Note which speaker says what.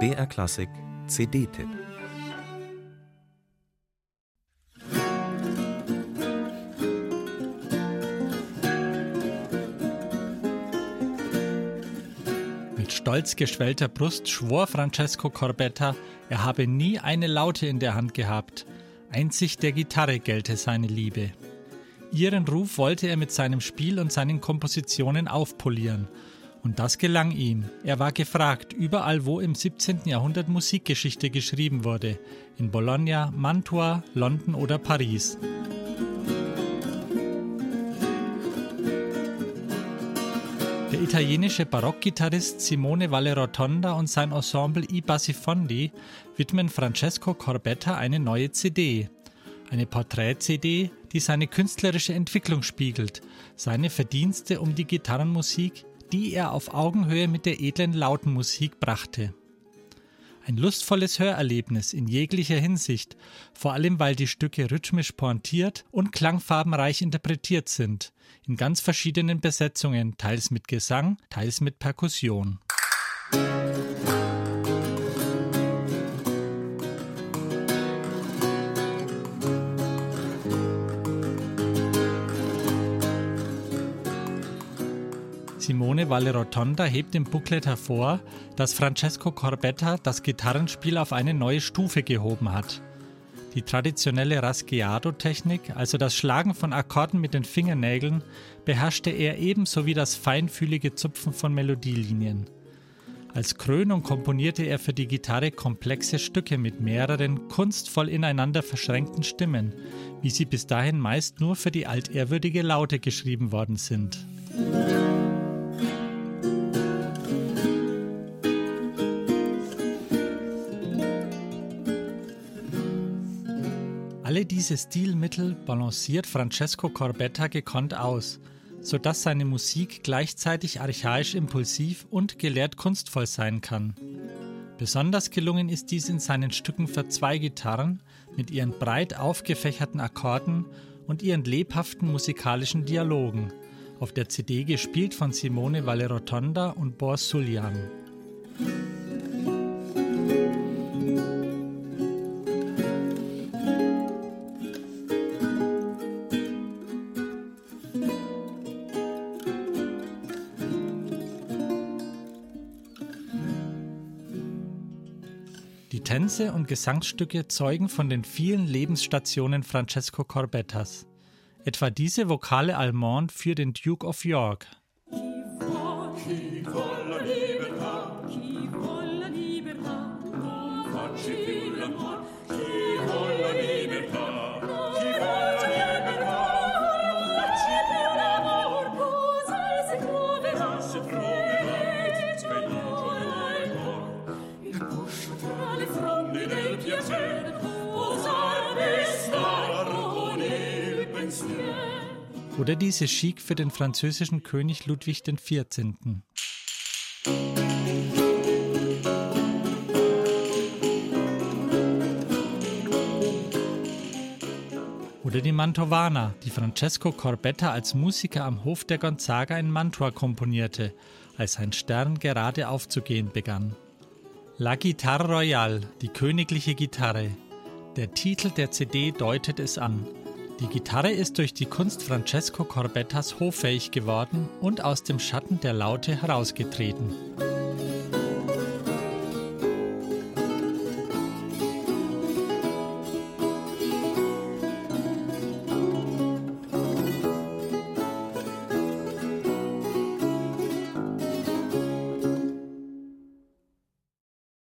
Speaker 1: BR Klassik CD-Tipp
Speaker 2: Mit stolz geschwellter Brust schwor Francesco Corbetta, er habe nie eine Laute in der Hand gehabt. Einzig der Gitarre gelte seine Liebe. Ihren Ruf wollte er mit seinem Spiel und seinen Kompositionen aufpolieren. Und das gelang ihm. Er war gefragt, überall wo im 17. Jahrhundert Musikgeschichte geschrieben wurde. In Bologna, Mantua, London oder Paris. Der italienische Barockgitarrist Simone Valle Rotonda und sein Ensemble I Bassifondi widmen Francesco Corbetta eine neue CD. Eine Porträt-CD, die seine künstlerische Entwicklung spiegelt, seine Verdienste um die Gitarrenmusik, die er auf Augenhöhe mit der edlen Lautenmusik brachte. Ein lustvolles Hörerlebnis in jeglicher Hinsicht, vor allem weil die Stücke rhythmisch pointiert und klangfarbenreich interpretiert sind, in ganz verschiedenen Besetzungen, teils mit Gesang, teils mit Perkussion. Simone Valle Rotonda hebt im Booklet hervor, dass Francesco Corbetta das Gitarrenspiel auf eine neue Stufe gehoben hat. Die traditionelle Rasguiado-Technik, also das Schlagen von Akkorden mit den Fingernägeln, beherrschte er ebenso wie das feinfühlige Zupfen von Melodielinien. Als Krönung komponierte er für die Gitarre komplexe Stücke mit mehreren kunstvoll ineinander verschränkten Stimmen, wie sie bis dahin meist nur für die altehrwürdige Laute geschrieben worden sind. Alle diese Stilmittel balanciert Francesco Corbetta gekonnt aus, sodass seine Musik gleichzeitig archaisch impulsiv und gelehrt kunstvoll sein kann. Besonders gelungen ist dies in seinen Stücken für zwei Gitarren mit ihren breit aufgefächerten Akkorden und ihren lebhaften musikalischen Dialogen, auf der CD gespielt von Simone Valle Rotonda und Boris Sullian. Tänze und Gesangsstücke zeugen von den vielen Lebensstationen Francesco Corbettas. Etwa diese Vokale Allemande für den Duke of York. Oder diese Chic für den französischen König Ludwig XIV. Oder die Mantovana, die Francesco Corbetta als Musiker am Hof der Gonzaga in Mantua komponierte, als sein Stern gerade aufzugehen begann. La Guitarre Royale, die königliche Gitarre. Der Titel der CD deutet es an. Die Gitarre ist durch die Kunst Francesco Corbettas hoffähig geworden und aus dem Schatten der Laute herausgetreten.